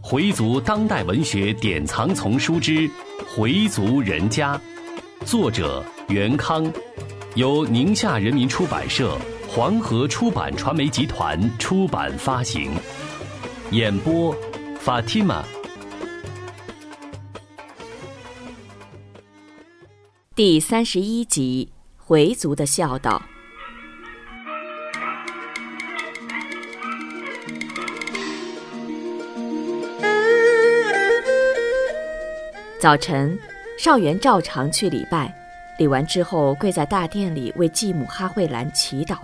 回族当代文学典藏丛书之《回族人家》，作者袁康，由宁夏人民出版社、黄河出版传媒集团出版发行。演播：Fatima。第三十一集：回族的孝道。早晨，少元照常去礼拜，礼完之后跪在大殿里为继母哈慧兰祈祷，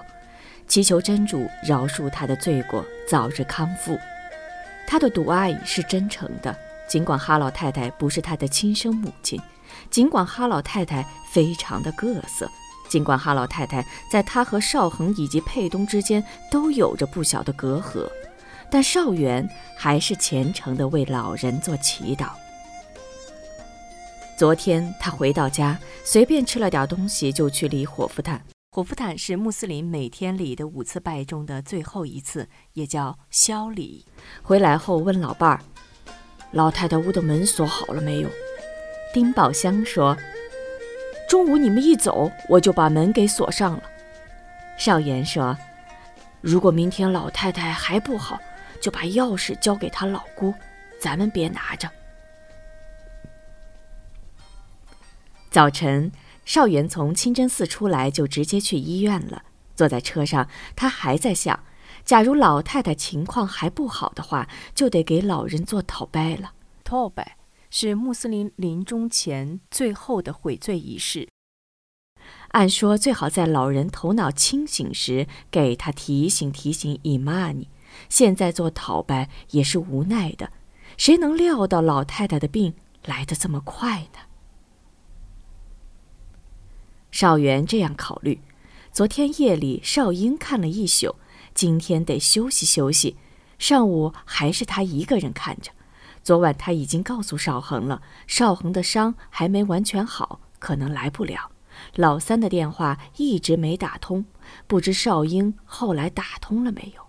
祈求真主饶恕他的罪过，早日康复。他的独爱是真诚的，尽管哈老太太不是他的亲生母亲，尽管哈老太太非常的各色，尽管哈老太太在他和少恒以及佩东之间都有着不小的隔阂，但少元还是虔诚地为老人做祈祷。昨天他回到家，随便吃了点东西，就去理火夫坦。火夫坦是穆斯林每天礼的五次拜中的最后一次，也叫宵礼。回来后问老伴儿：“老太太屋的门锁好了没有？”丁宝香说：“中午你们一走，我就把门给锁上了。”少言说：“如果明天老太太还不好，就把钥匙交给她老姑，咱们别拿着。”早晨，少元从清真寺出来，就直接去医院了。坐在车上，他还在想：假如老太太情况还不好的话，就得给老人做讨拜了。讨拜是穆斯林临终前最后的悔罪仪式。按说最好在老人头脑清醒时给他提醒提醒伊玛尼。现在做讨拜也是无奈的，谁能料到老太太的病来得这么快呢？少元这样考虑：昨天夜里少英看了一宿，今天得休息休息。上午还是他一个人看着。昨晚他已经告诉少恒了，少恒的伤还没完全好，可能来不了。老三的电话一直没打通，不知少英后来打通了没有。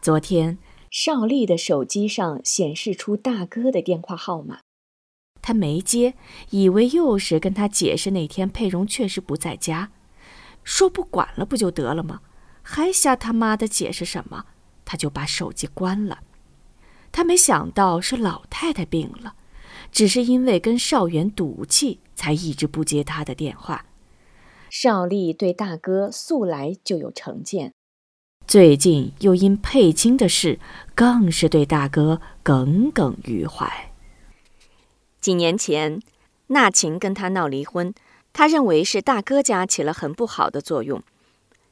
昨天少丽的手机上显示出大哥的电话号码。他没接，以为又是跟他解释那天佩蓉确实不在家，说不管了不就得了吗？还瞎他妈的解释什么？他就把手机关了。他没想到是老太太病了，只是因为跟少元赌气，才一直不接他的电话。少丽对大哥素来就有成见，最近又因佩金的事，更是对大哥耿耿于怀。几年前，纳琴跟他闹离婚，他认为是大哥家起了很不好的作用。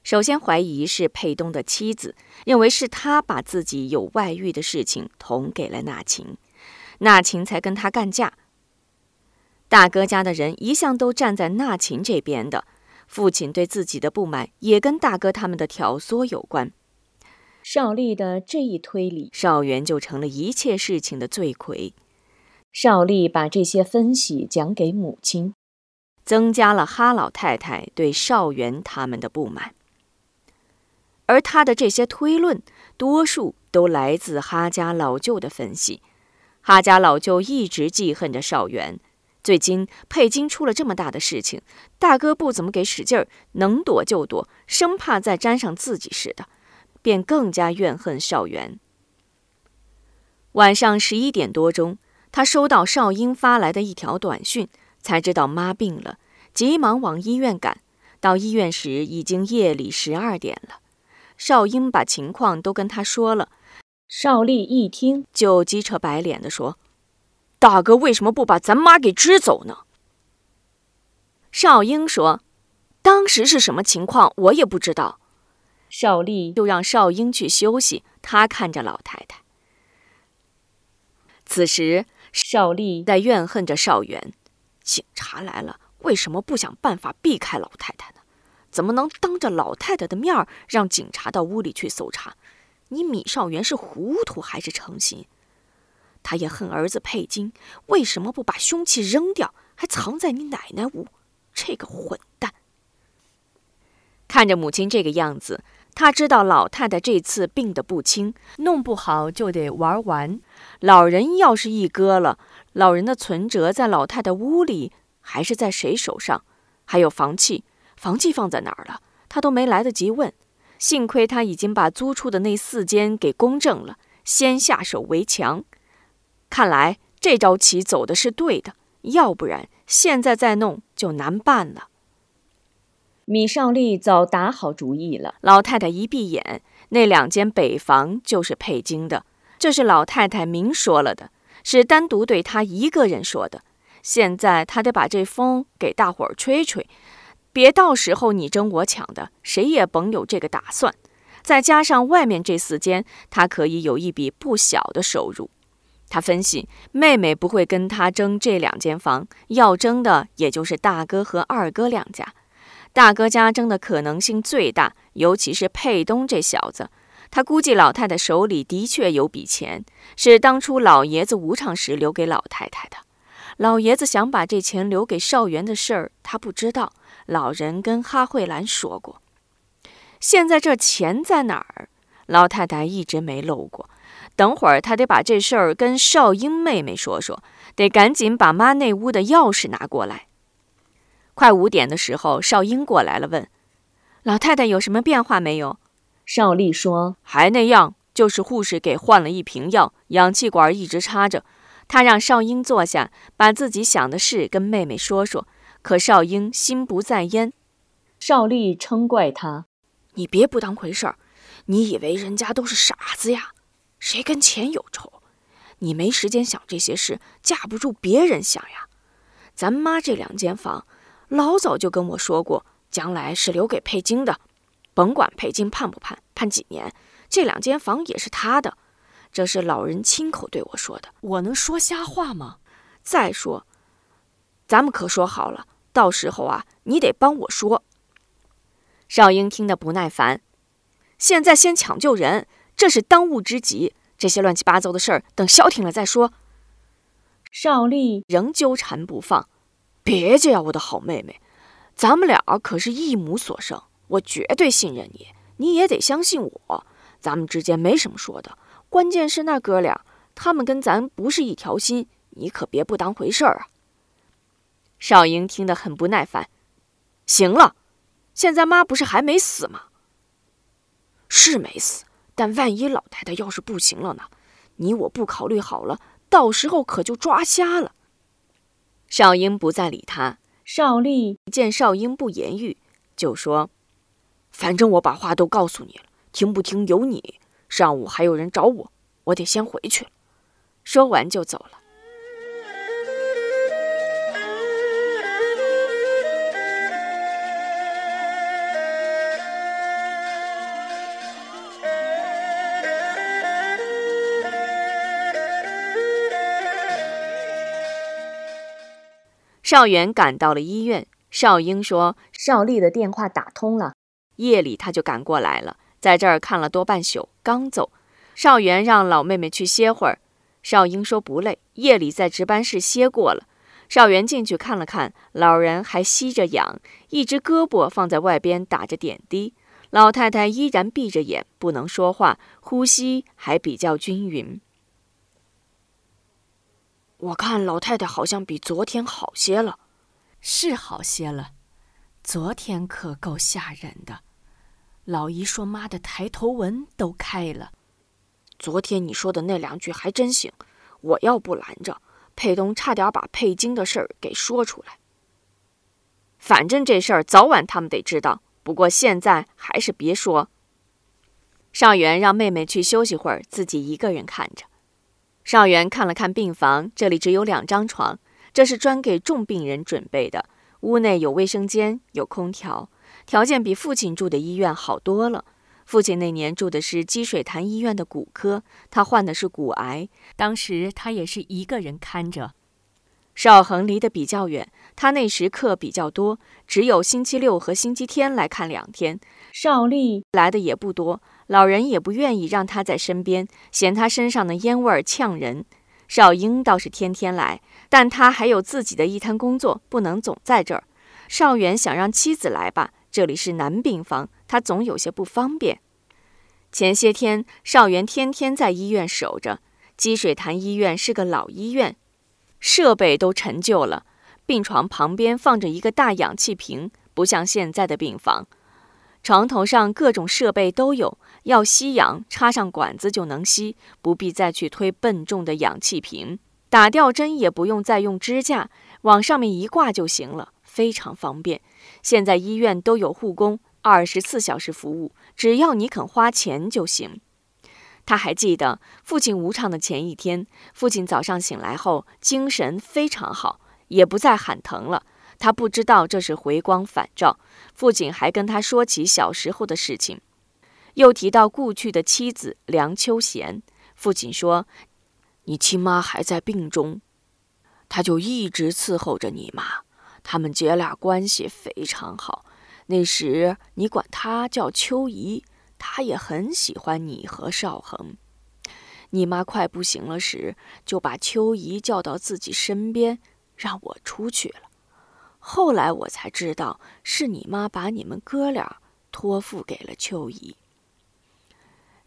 首先怀疑是佩东的妻子，认为是他把自己有外遇的事情捅给了纳琴，纳琴才跟他干架。大哥家的人一向都站在纳琴这边的，父亲对自己的不满也跟大哥他们的挑唆有关。少丽的这一推理，少元就成了一切事情的罪魁。少丽把这些分析讲给母亲，增加了哈老太太对少元他们的不满。而他的这些推论，多数都来自哈家老舅的分析。哈家老舅一直记恨着少元，最近佩金出了这么大的事情，大哥不怎么给使劲儿，能躲就躲，生怕再沾上自己似的，便更加怨恨少元。晚上十一点多钟。他收到少英发来的一条短讯，才知道妈病了，急忙往医院赶。到医院时已经夜里十二点了。少英把情况都跟他说了。少丽一听就急扯白脸的说：“大哥为什么不把咱妈给支走呢？”少英说：“当时是什么情况，我也不知道。”少丽就让少英去休息，他看着老太太。此时。少丽在怨恨着少元，警察来了，为什么不想办法避开老太太呢？怎么能当着老太太的面让警察到屋里去搜查？你米少元是糊涂还是成心？他也恨儿子佩金，为什么不把凶器扔掉，还藏在你奶奶屋？这个混蛋！看着母亲这个样子，他知道老太太这次病得不轻，弄不好就得玩完。老人要是一割了，老人的存折在老太太屋里，还是在谁手上？还有房契，房契放在哪儿了？他都没来得及问。幸亏他已经把租出的那四间给公证了，先下手为强。看来这招棋走的是对的，要不然现在再弄就难办了。米少丽早打好主意了。老太太一闭眼，那两间北房就是佩金的，这是老太太明说了的，是单独对她一个人说的。现在他得把这风给大伙儿吹吹，别到时候你争我抢的，谁也甭有这个打算。再加上外面这四间，他可以有一笔不小的收入。他分析，妹妹不会跟他争这两间房，要争的也就是大哥和二哥两家。大哥家争的可能性最大，尤其是佩东这小子。他估计老太太手里的确有笔钱，是当初老爷子无常时留给老太太的。老爷子想把这钱留给少元的事儿，他不知道。老人跟哈慧兰说过。现在这钱在哪儿？老太太一直没漏过。等会儿他得把这事儿跟少英妹妹说说，得赶紧把妈那屋的钥匙拿过来。快五点的时候，少英过来了，问：“老太太有什么变化没有？”少丽说：“还那样，就是护士给换了一瓶药，氧气管一直插着。”他让少英坐下，把自己想的事跟妹妹说说。可少英心不在焉。少丽嗔怪他：“你别不当回事儿，你以为人家都是傻子呀？谁跟钱有仇？你没时间想这些事，架不住别人想呀。咱妈这两间房。”老早就跟我说过，将来是留给佩金的，甭管佩金判不判，判几年，这两间房也是他的。这是老人亲口对我说的，我能说瞎话吗？再说，咱们可说好了，到时候啊，你得帮我说。少英听得不耐烦，现在先抢救人，这是当务之急，这些乱七八糟的事儿等消停了再说。少丽仍纠缠不放。别介呀，我的好妹妹，咱们俩可是一母所生，我绝对信任你，你也得相信我。咱们之间没什么说的，关键是那哥俩，他们跟咱不是一条心，你可别不当回事儿啊。少英听得很不耐烦。行了，现在妈不是还没死吗？是没死，但万一老太太要是不行了呢？你我不考虑好了，到时候可就抓瞎了。少英不再理他。少丽见少英不言语，就说：“反正我把话都告诉你了，听不听由你。上午还有人找我，我得先回去了。”说完就走了。少元赶到了医院，少英说：“少丽的电话打通了。”夜里他就赶过来了，在这儿看了多半宿，刚走。少元让老妹妹去歇会儿，少英说不累，夜里在值班室歇过了。少元进去看了看，老人还吸着氧，一只胳膊放在外边打着点滴。老太太依然闭着眼，不能说话，呼吸还比较均匀。我看老太太好像比昨天好些了，是好些了。昨天可够吓人的，老姨说妈的抬头纹都开了。昨天你说的那两句还真行，我要不拦着，佩东差点把佩金的事儿给说出来。反正这事儿早晚他们得知道，不过现在还是别说。少元让妹妹去休息会儿，自己一个人看着。少元看了看病房，这里只有两张床，这是专给重病人准备的。屋内有卫生间，有空调，条件比父亲住的医院好多了。父亲那年住的是积水潭医院的骨科，他患的是骨癌，当时他也是一个人看着。少恒离得比较远，他那时课比较多，只有星期六和星期天来看两天。少丽来的也不多。老人也不愿意让他在身边，嫌他身上的烟味儿呛人。少英倒是天天来，但他还有自己的一摊工作，不能总在这儿。少元想让妻子来吧，这里是男病房，他总有些不方便。前些天，少元天天在医院守着。积水潭医院是个老医院，设备都陈旧了。病床旁边放着一个大氧气瓶，不像现在的病房。床头上各种设备都有，要吸氧，插上管子就能吸，不必再去推笨重的氧气瓶。打吊针也不用再用支架，往上面一挂就行了，非常方便。现在医院都有护工，二十四小时服务，只要你肯花钱就行。他还记得父亲无常的前一天，父亲早上醒来后精神非常好，也不再喊疼了。他不知道这是回光返照。父亲还跟他说起小时候的事情，又提到故去的妻子梁秋贤。父亲说：“你亲妈还在病中，他就一直伺候着你妈。他们姐俩关系非常好。那时你管她叫秋姨。”他也很喜欢你和少恒。你妈快不行了时，就把秋姨叫到自己身边，让我出去了。后来我才知道，是你妈把你们哥俩托付给了秋姨。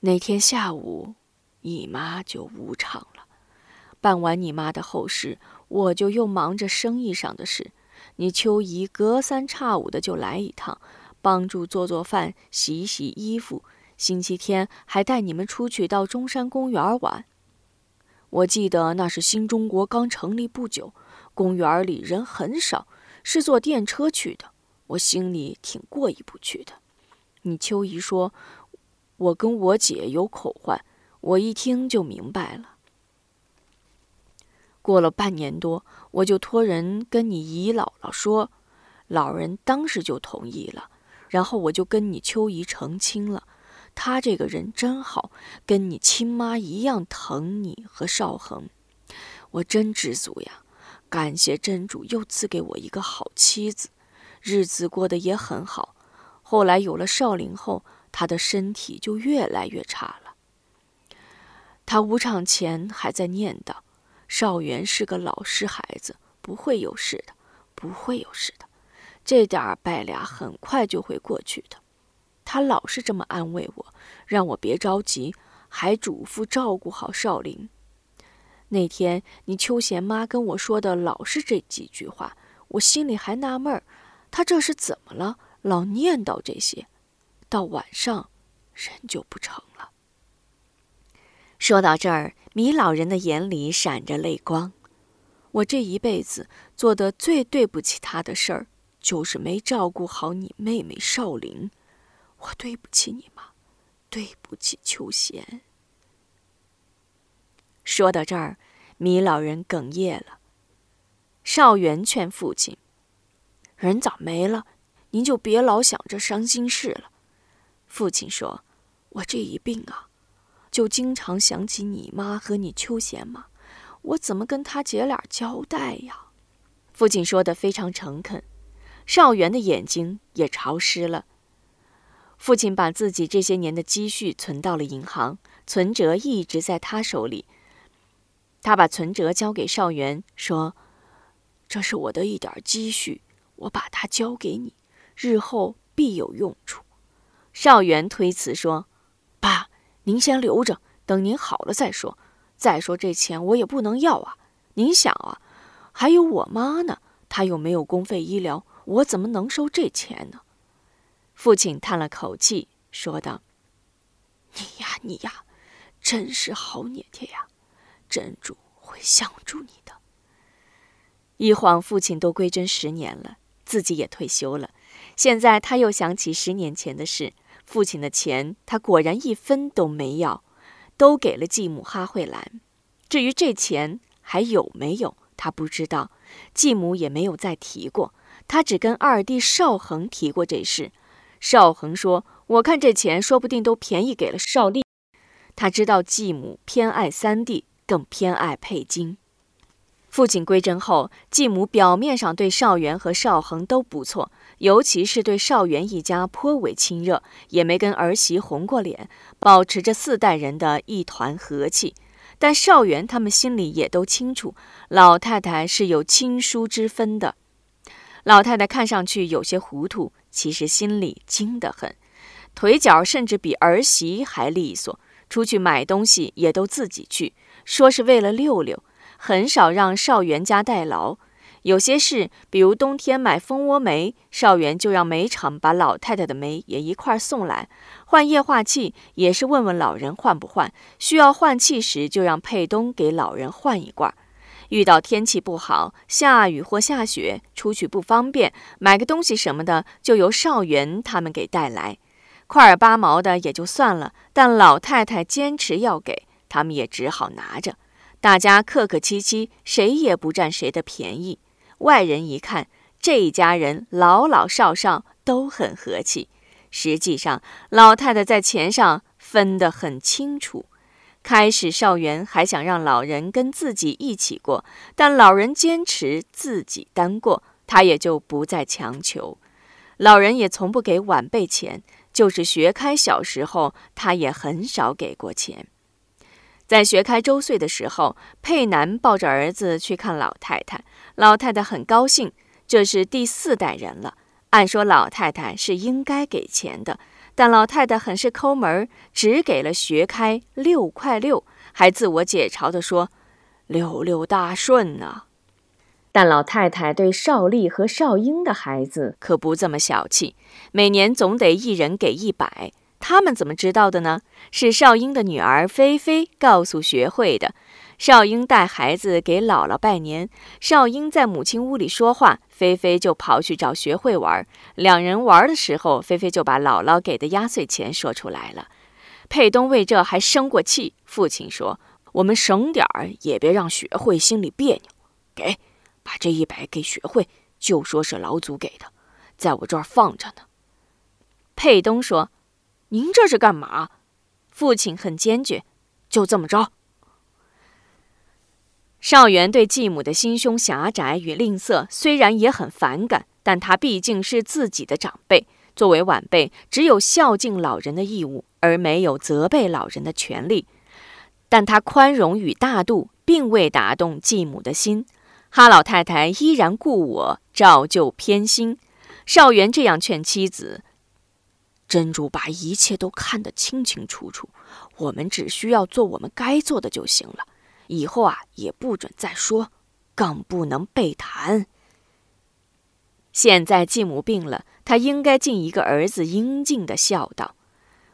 那天下午，你妈就无常了。办完你妈的后事，我就又忙着生意上的事。你秋姨隔三差五的就来一趟。帮助做做饭、洗洗衣服，星期天还带你们出去到中山公园玩。我记得那是新中国刚成立不久，公园里人很少，是坐电车去的。我心里挺过意不去的。你秋姨说，我跟我姐有口唤，我一听就明白了。过了半年多，我就托人跟你姨姥姥说，老人当时就同意了。然后我就跟你秋姨成亲了，她这个人真好，跟你亲妈一样疼你和少恒，我真知足呀！感谢真主又赐给我一个好妻子，日子过得也很好。后来有了少林后，他的身体就越来越差了。他无场前还在念叨：“少元是个老实孩子，不会有事的，不会有事的。”这点儿败俩很快就会过去的，他老是这么安慰我，让我别着急，还嘱咐照顾好少林。那天你秋贤妈跟我说的老是这几句话，我心里还纳闷儿，她这是怎么了？老念叨这些，到晚上人就不成了。说到这儿，米老人的眼里闪着泪光。我这一辈子做的最对不起他的事儿。就是没照顾好你妹妹少林，我对不起你妈，对不起秋贤。说到这儿，米老人哽咽了。少元劝父亲：“人早没了，您就别老想着伤心事了。”父亲说：“我这一病啊，就经常想起你妈和你秋贤嘛，我怎么跟他姐俩交代呀？”父亲说的非常诚恳。少元的眼睛也潮湿了。父亲把自己这些年的积蓄存到了银行，存折一直在他手里。他把存折交给少元，说：“这是我的一点积蓄，我把它交给你，日后必有用处。”少元推辞说：“爸，您先留着，等您好了再说。再说这钱我也不能要啊。您想啊，还有我妈呢，她又没有公费医疗。”我怎么能收这钱呢？父亲叹了口气，说道：“你呀，你呀，真是好捏贴呀！真主会相助你的。”一晃，父亲都归真十年了，自己也退休了。现在他又想起十年前的事，父亲的钱他果然一分都没要，都给了继母哈慧兰。至于这钱还有没有，他不知道，继母也没有再提过。他只跟二弟邵恒提过这事，邵恒说：“我看这钱说不定都便宜给了邵丽。”他知道继母偏爱三弟，更偏爱佩金。父亲归真后，继母表面上对邵元和邵恒都不错，尤其是对邵元一家颇为亲热，也没跟儿媳红过脸，保持着四代人的一团和气。但邵元他们心里也都清楚，老太太是有亲疏之分的。老太太看上去有些糊涂，其实心里精得很。腿脚甚至比儿媳还利索。出去买东西也都自己去，说是为了溜溜，很少让少元家代劳。有些事，比如冬天买蜂窝煤，少元就让煤厂把老太太的煤也一块送来。换液化气也是问问老人换不换，需要换气时就让佩东给老人换一罐。遇到天气不好，下雨或下雪，出去不方便，买个东西什么的，就由少元他们给带来。块儿八毛的也就算了，但老太太坚持要给，他们也只好拿着。大家客客气气，谁也不占谁的便宜。外人一看，这一家人老老少少都很和气。实际上，老太太在钱上分得很清楚。开始，少元还想让老人跟自己一起过，但老人坚持自己单过，他也就不再强求。老人也从不给晚辈钱。就是学开小时候，他也很少给过钱。在学开周岁的时候，佩南抱着儿子去看老太太，老太太很高兴，这是第四代人了。按说老太太是应该给钱的，但老太太很是抠门，只给了学开六块六，还自我解嘲地说：“六六大顺呐。”但老太太对少丽和少英的孩子可不这么小气，每年总得一人给一百。他们怎么知道的呢？是少英的女儿菲菲告诉学会的。少英带孩子给姥姥拜年，少英在母亲屋里说话，菲菲就跑去找学会玩。两人玩的时候，菲菲就把姥姥给的压岁钱说出来了。佩东为这还生过气，父亲说：“我们省点儿，也别让学会心里别扭，给。”把这一百给学会，就说是老祖给的，在我这儿放着呢。佩东说：“您这是干嘛？”父亲很坚决：“就这么着。”少元对继母的心胸狭窄与吝啬虽然也很反感，但他毕竟是自己的长辈，作为晚辈，只有孝敬老人的义务，而没有责备老人的权利。但他宽容与大度，并未打动继母的心。哈老太太依然故我，照旧偏心。少元这样劝妻子：“珍珠把一切都看得清清楚楚，我们只需要做我们该做的就行了。以后啊，也不准再说，更不能背谈。现在继母病了，他应该尽一个儿子应尽的孝道。《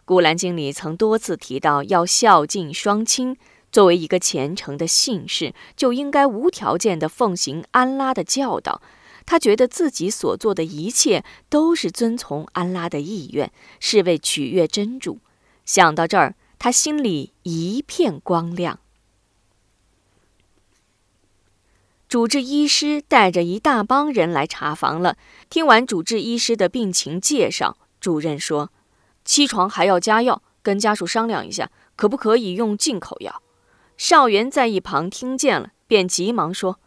古兰经》里曾多次提到要孝敬双亲。”作为一个虔诚的信士，就应该无条件地奉行安拉的教导。他觉得自己所做的一切都是遵从安拉的意愿，是为取悦真主。想到这儿，他心里一片光亮。主治医师带着一大帮人来查房了。听完主治医师的病情介绍，主任说：“七床还要加药，跟家属商量一下，可不可以用进口药。”少元在一旁听见了，便急忙说：“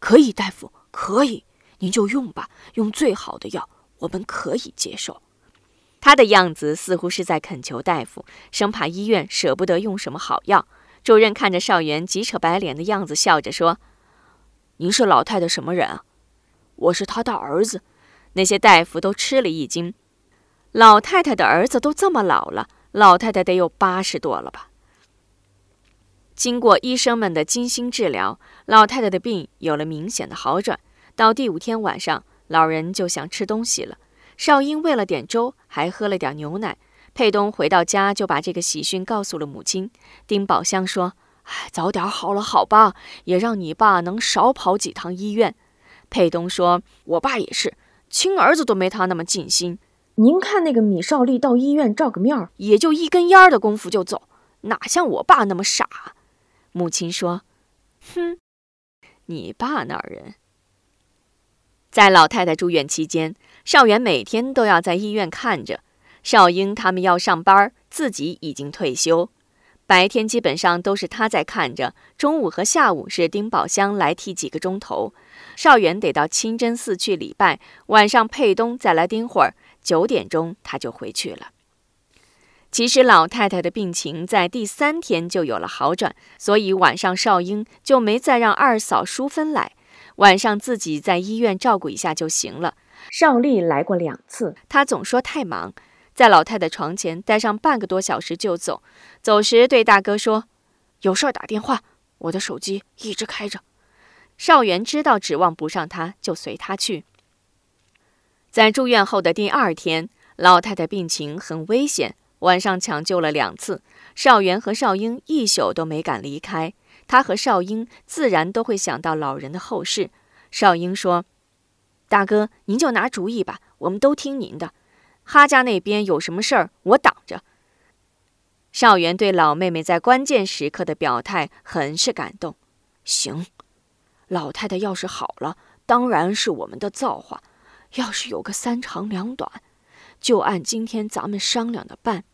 可以，大夫，可以，您就用吧，用最好的药，我们可以接受。”他的样子似乎是在恳求大夫，生怕医院舍不得用什么好药。主任看着少元急扯白脸的样子，笑着说：“您是老太太什么人啊？”“我是他的儿子。”那些大夫都吃了一惊。老太太的儿子都这么老了，老太太得有八十多了吧？经过医生们的精心治疗，老太太的病有了明显的好转。到第五天晚上，老人就想吃东西了。少英喂了点粥，还喝了点牛奶。佩东回到家就把这个喜讯告诉了母亲。丁宝香说：“哎，早点好了，好吧，也让你爸能少跑几趟医院。”佩东说：“我爸也是，亲儿子都没他那么尽心。您看那个米少利到医院照个面儿，也就一根烟的功夫就走，哪像我爸那么傻。”母亲说：“哼，你爸那儿人。”在老太太住院期间，少元每天都要在医院看着。少英他们要上班，自己已经退休，白天基本上都是他在看着，中午和下午是丁宝香来替几个钟头。少元得到清真寺去礼拜，晚上佩东再来盯会儿，九点钟他就回去了。其实老太太的病情在第三天就有了好转，所以晚上少英就没再让二嫂淑芬来，晚上自己在医院照顾一下就行了。邵丽来过两次，她总说太忙，在老太太床前待上半个多小时就走。走时对大哥说：“有事儿打电话，我的手机一直开着。”邵元知道指望不上他，就随他去。在住院后的第二天，老太太病情很危险，晚上抢救了两次。邵元和邵英一宿都没敢离开。他和少英自然都会想到老人的后事。少英说：“大哥，您就拿主意吧，我们都听您的。哈家那边有什么事儿，我挡着。”少元对老妹妹在关键时刻的表态很是感动。行，老太太要是好了，当然是我们的造化。要是有个三长两短，就按今天咱们商量的办。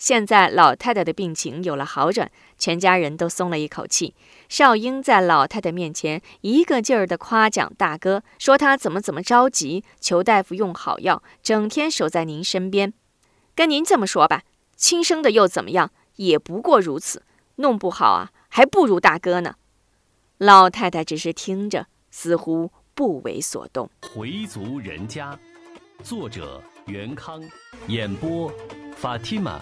现在老太太的病情有了好转，全家人都松了一口气。少英在老太太面前一个劲儿地夸奖大哥，说他怎么怎么着急，求大夫用好药，整天守在您身边。跟您这么说吧，亲生的又怎么样？也不过如此，弄不好啊，还不如大哥呢。老太太只是听着，似乎。不为所动。回族人家，作者袁康，演播法蒂玛。